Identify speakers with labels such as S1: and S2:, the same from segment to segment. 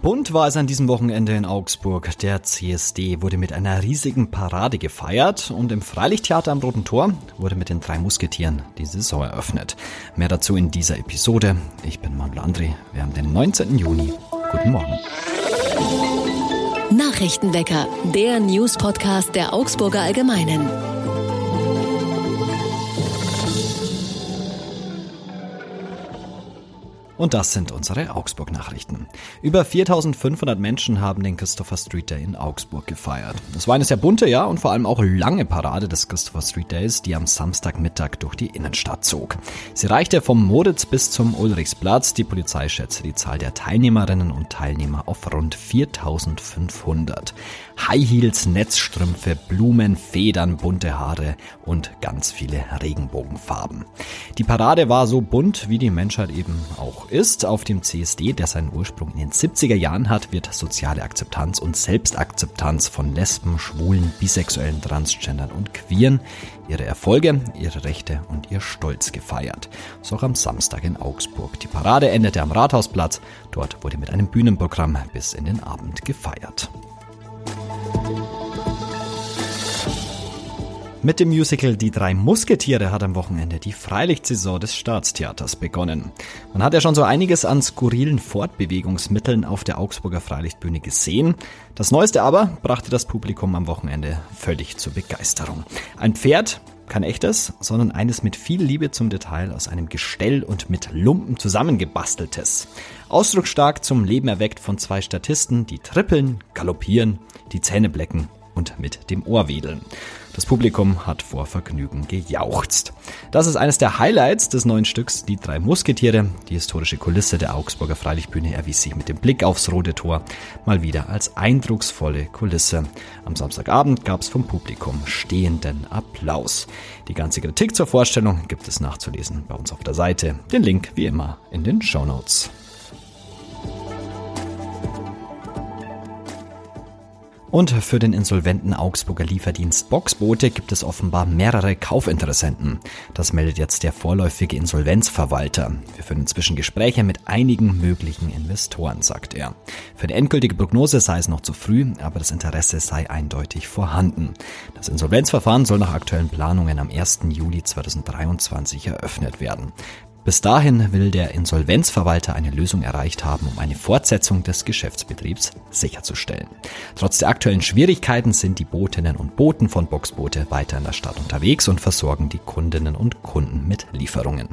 S1: Bunt war es an diesem Wochenende in Augsburg. Der CSD wurde mit einer riesigen Parade gefeiert und im Freilichttheater am Roten Tor wurde mit den drei Musketieren die Saison eröffnet. Mehr dazu in dieser Episode. Ich bin Manuel André. Wir haben den 19. Juni. Guten Morgen.
S2: Nachrichtenwecker, der News-Podcast der Augsburger Allgemeinen.
S1: Und das sind unsere Augsburg-Nachrichten. Über 4500 Menschen haben den Christopher Street Day in Augsburg gefeiert. Es war eine sehr bunte, ja, und vor allem auch lange Parade des Christopher Street Days, die am Samstagmittag durch die Innenstadt zog. Sie reichte vom Moritz bis zum Ulrichsplatz. Die Polizei schätzte die Zahl der Teilnehmerinnen und Teilnehmer auf rund 4500. High Heels, Netzstrümpfe, Blumen, Federn, bunte Haare und ganz viele Regenbogenfarben. Die Parade war so bunt, wie die Menschheit eben auch ist. Auf dem CSD, der seinen Ursprung in den 70er Jahren hat, wird soziale Akzeptanz und Selbstakzeptanz von Lesben, Schwulen, Bisexuellen, Transgendern und Queeren, ihre Erfolge, ihre Rechte und ihr Stolz gefeiert. So auch am Samstag in Augsburg. Die Parade endete am Rathausplatz. Dort wurde mit einem Bühnenprogramm bis in den Abend gefeiert. Mit dem Musical Die drei Musketiere hat am Wochenende die Freilichtsaison des Staatstheaters begonnen. Man hat ja schon so einiges an skurrilen Fortbewegungsmitteln auf der Augsburger Freilichtbühne gesehen. Das Neueste aber brachte das Publikum am Wochenende völlig zur Begeisterung. Ein Pferd, kein echtes, sondern eines mit viel Liebe zum Detail aus einem Gestell und mit Lumpen zusammengebasteltes. Ausdrucksstark zum Leben erweckt von zwei Statisten, die trippeln, galoppieren, die Zähne blecken und mit dem Ohr wedeln. Das Publikum hat vor Vergnügen gejauchzt. Das ist eines der Highlights des neuen Stücks Die drei Musketiere. Die historische Kulisse der Augsburger Freilichtbühne erwies sich mit dem Blick aufs Rote Tor mal wieder als eindrucksvolle Kulisse. Am Samstagabend gab es vom Publikum stehenden Applaus. Die ganze Kritik zur Vorstellung gibt es nachzulesen bei uns auf der Seite. Den Link wie immer in den Show Notes. Und für den insolventen Augsburger Lieferdienst Boxboote gibt es offenbar mehrere Kaufinteressenten. Das meldet jetzt der vorläufige Insolvenzverwalter. Wir führen inzwischen Gespräche mit einigen möglichen Investoren, sagt er. Für die endgültige Prognose sei es noch zu früh, aber das Interesse sei eindeutig vorhanden. Das Insolvenzverfahren soll nach aktuellen Planungen am 1. Juli 2023 eröffnet werden. Bis dahin will der Insolvenzverwalter eine Lösung erreicht haben, um eine Fortsetzung des Geschäftsbetriebs sicherzustellen. Trotz der aktuellen Schwierigkeiten sind die Botinnen und Boten von Boxboote weiter in der Stadt unterwegs und versorgen die Kundinnen und Kunden mit Lieferungen.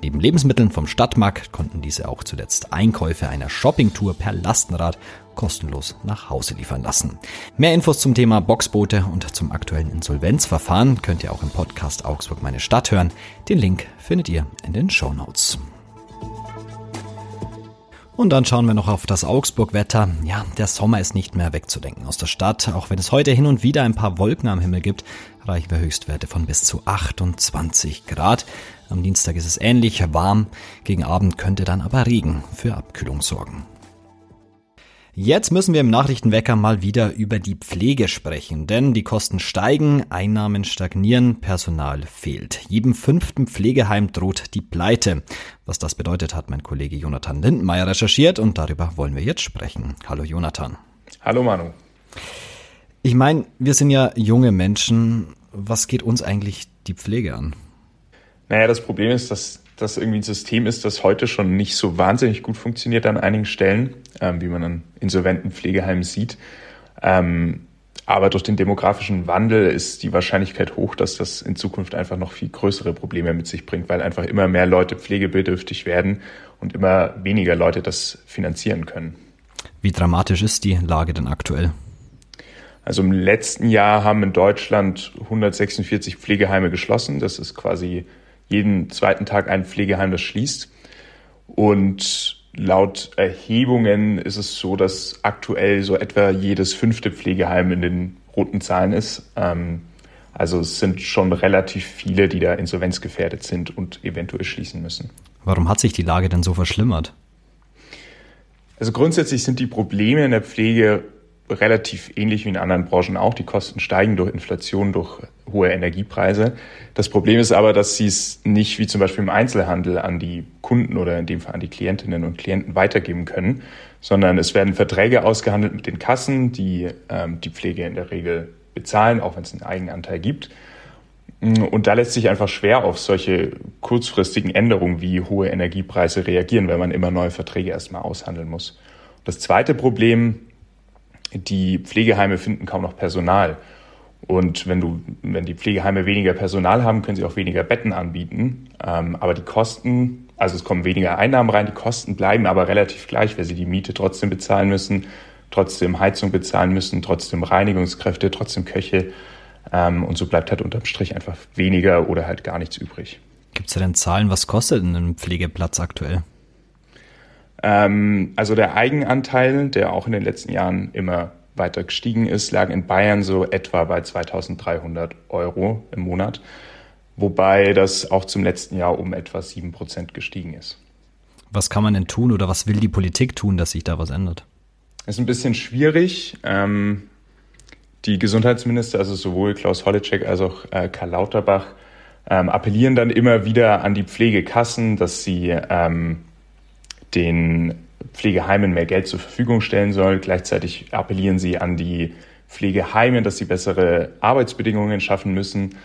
S1: Neben Lebensmitteln vom Stadtmarkt konnten diese auch zuletzt Einkäufe einer Shoppingtour per Lastenrad kostenlos nach Hause liefern lassen. Mehr Infos zum Thema Boxboote und zum aktuellen Insolvenzverfahren könnt ihr auch im Podcast Augsburg meine Stadt hören. Den Link findet ihr in den Show Notes. Und dann schauen wir noch auf das Augsburg-Wetter. Ja, der Sommer ist nicht mehr wegzudenken aus der Stadt. Auch wenn es heute hin und wieder ein paar Wolken am Himmel gibt, erreichen wir Höchstwerte von bis zu 28 Grad. Am Dienstag ist es ähnlich warm. Gegen Abend könnte dann aber Regen für Abkühlung sorgen. Jetzt müssen wir im Nachrichtenwecker mal wieder über die Pflege sprechen, denn die Kosten steigen, Einnahmen stagnieren, Personal fehlt. Jedem fünften Pflegeheim droht die Pleite. Was das bedeutet, hat mein Kollege Jonathan Lindenmeier recherchiert und darüber wollen wir jetzt sprechen. Hallo Jonathan.
S3: Hallo Manu.
S1: Ich meine, wir sind ja junge Menschen. Was geht uns eigentlich die Pflege an?
S3: Naja, das Problem ist, dass das irgendwie ein System ist, das heute schon nicht so wahnsinnig gut funktioniert an einigen Stellen, ähm, wie man an insolventen Pflegeheimen sieht. Ähm, aber durch den demografischen Wandel ist die Wahrscheinlichkeit hoch, dass das in Zukunft einfach noch viel größere Probleme mit sich bringt, weil einfach immer mehr Leute pflegebedürftig werden und immer weniger Leute das finanzieren können.
S1: Wie dramatisch ist die Lage denn aktuell?
S3: Also im letzten Jahr haben in Deutschland 146 Pflegeheime geschlossen. Das ist quasi jeden zweiten Tag ein Pflegeheim, das schließt. Und laut Erhebungen ist es so, dass aktuell so etwa jedes fünfte Pflegeheim in den roten Zahlen ist. Ähm, also es sind schon relativ viele, die da insolvenzgefährdet sind und eventuell schließen müssen.
S1: Warum hat sich die Lage denn so verschlimmert?
S3: Also grundsätzlich sind die Probleme in der Pflege relativ ähnlich wie in anderen Branchen auch. Die Kosten steigen durch Inflation, durch hohe Energiepreise. Das Problem ist aber, dass sie es nicht wie zum Beispiel im Einzelhandel an die Kunden oder in dem Fall an die Klientinnen und Klienten weitergeben können, sondern es werden Verträge ausgehandelt mit den Kassen, die ähm, die Pflege in der Regel bezahlen, auch wenn es einen Eigenanteil gibt. Und da lässt sich einfach schwer auf solche kurzfristigen Änderungen wie hohe Energiepreise reagieren, weil man immer neue Verträge erstmal aushandeln muss. Das zweite Problem, die Pflegeheime finden kaum noch Personal. Und wenn du, wenn die Pflegeheime weniger Personal haben, können sie auch weniger Betten anbieten. Ähm, aber die Kosten, also es kommen weniger Einnahmen rein, die Kosten bleiben aber relativ gleich, weil sie die Miete trotzdem bezahlen müssen, trotzdem Heizung bezahlen müssen, trotzdem Reinigungskräfte, trotzdem Köche. Ähm, und so bleibt halt unterm Strich einfach weniger oder halt gar nichts übrig.
S1: Gibt es denn Zahlen, was kostet ein Pflegeplatz aktuell?
S3: Ähm, also der Eigenanteil, der auch in den letzten Jahren immer weiter gestiegen ist, lag in Bayern so etwa bei 2300 Euro im Monat, wobei das auch zum letzten Jahr um etwa 7 Prozent gestiegen ist.
S1: Was kann man denn tun oder was will die Politik tun, dass sich da was ändert?
S3: Das ist ein bisschen schwierig. Ähm, die Gesundheitsminister, also sowohl Klaus Holleczek als auch äh, Karl Lauterbach, ähm, appellieren dann immer wieder an die Pflegekassen, dass sie ähm, den Pflegeheimen mehr Geld zur Verfügung stellen soll. Gleichzeitig appellieren sie an die Pflegeheime, dass sie bessere Arbeitsbedingungen schaffen müssen.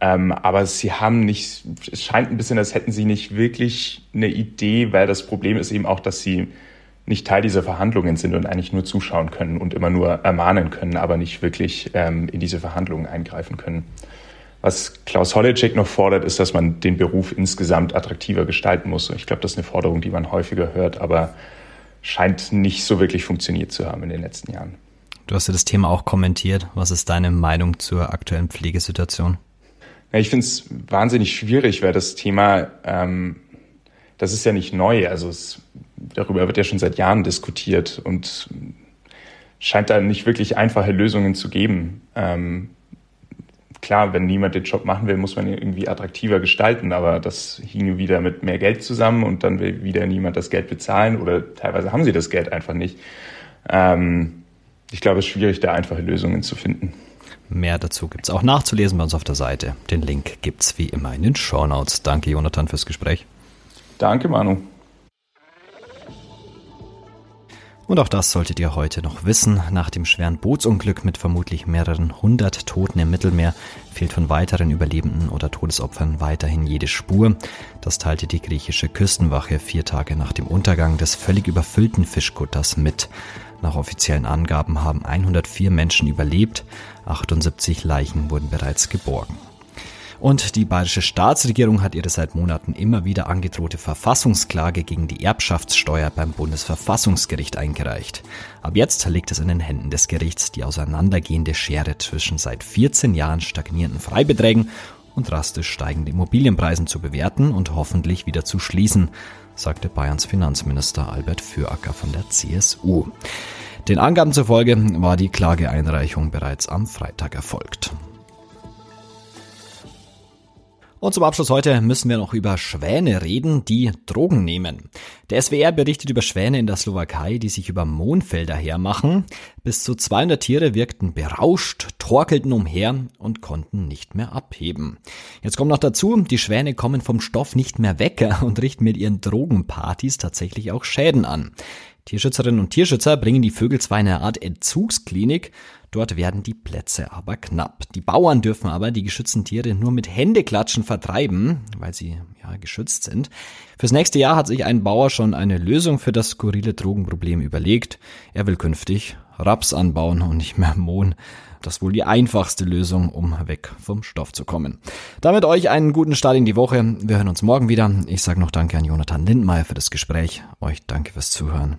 S3: Ähm, aber sie haben nicht, es scheint ein bisschen, als hätten sie nicht wirklich eine Idee, weil das Problem ist eben auch, dass sie nicht Teil dieser Verhandlungen sind und eigentlich nur zuschauen können und immer nur ermahnen können, aber nicht wirklich ähm, in diese Verhandlungen eingreifen können. Was Klaus Holleczek noch fordert, ist, dass man den Beruf insgesamt attraktiver gestalten muss. Ich glaube, das ist eine Forderung, die man häufiger hört, aber scheint nicht so wirklich funktioniert zu haben in den letzten Jahren.
S1: Du hast ja das Thema auch kommentiert. Was ist deine Meinung zur aktuellen Pflegesituation?
S3: Ja, ich finde es wahnsinnig schwierig, weil das Thema, ähm, das ist ja nicht neu. Also es, darüber wird ja schon seit Jahren diskutiert und scheint da nicht wirklich einfache Lösungen zu geben. Ähm, klar, wenn niemand den Job machen will, muss man ihn irgendwie attraktiver gestalten, aber das hing wieder mit mehr Geld zusammen und dann will wieder niemand das Geld bezahlen oder teilweise haben sie das Geld einfach nicht. Ähm, ich glaube, es ist schwierig, da einfache Lösungen zu finden.
S1: Mehr dazu gibt es auch nachzulesen bei uns auf der Seite. Den Link gibt es wie immer in den Show Notes. Danke, Jonathan, fürs Gespräch.
S3: Danke, Manu.
S1: Und auch das solltet ihr heute noch wissen. Nach dem schweren Bootsunglück mit vermutlich mehreren hundert Toten im Mittelmeer fehlt von weiteren Überlebenden oder Todesopfern weiterhin jede Spur. Das teilte die griechische Küstenwache vier Tage nach dem Untergang des völlig überfüllten Fischkutters mit. Nach offiziellen Angaben haben 104 Menschen überlebt, 78 Leichen wurden bereits geborgen. Und die bayerische Staatsregierung hat ihre seit Monaten immer wieder angedrohte Verfassungsklage gegen die Erbschaftssteuer beim Bundesverfassungsgericht eingereicht. Ab jetzt liegt es in den Händen des Gerichts, die auseinandergehende Schere zwischen seit 14 Jahren stagnierenden Freibeträgen und drastisch steigenden Immobilienpreisen zu bewerten und hoffentlich wieder zu schließen, sagte Bayerns Finanzminister Albert Füracker von der CSU. Den Angaben zufolge war die Klageeinreichung bereits am Freitag erfolgt. Und zum Abschluss heute müssen wir noch über Schwäne reden, die Drogen nehmen. Der SWR berichtet über Schwäne in der Slowakei, die sich über Mondfelder hermachen. Bis zu 200 Tiere wirkten berauscht, torkelten umher und konnten nicht mehr abheben. Jetzt kommt noch dazu, die Schwäne kommen vom Stoff nicht mehr weg und richten mit ihren Drogenpartys tatsächlich auch Schäden an. Tierschützerinnen und Tierschützer bringen die Vögel zwar in eine Art Entzugsklinik, dort werden die Plätze aber knapp. Die Bauern dürfen aber die geschützten Tiere nur mit Händeklatschen vertreiben, weil sie ja geschützt sind. Fürs nächste Jahr hat sich ein Bauer schon eine Lösung für das skurrile Drogenproblem überlegt. Er will künftig Raps anbauen und nicht mehr Mohn. Das ist wohl die einfachste Lösung, um weg vom Stoff zu kommen. Damit euch einen guten Start in die Woche. Wir hören uns morgen wieder. Ich sage noch Danke an Jonathan Lindmeier für das Gespräch. Euch danke fürs Zuhören.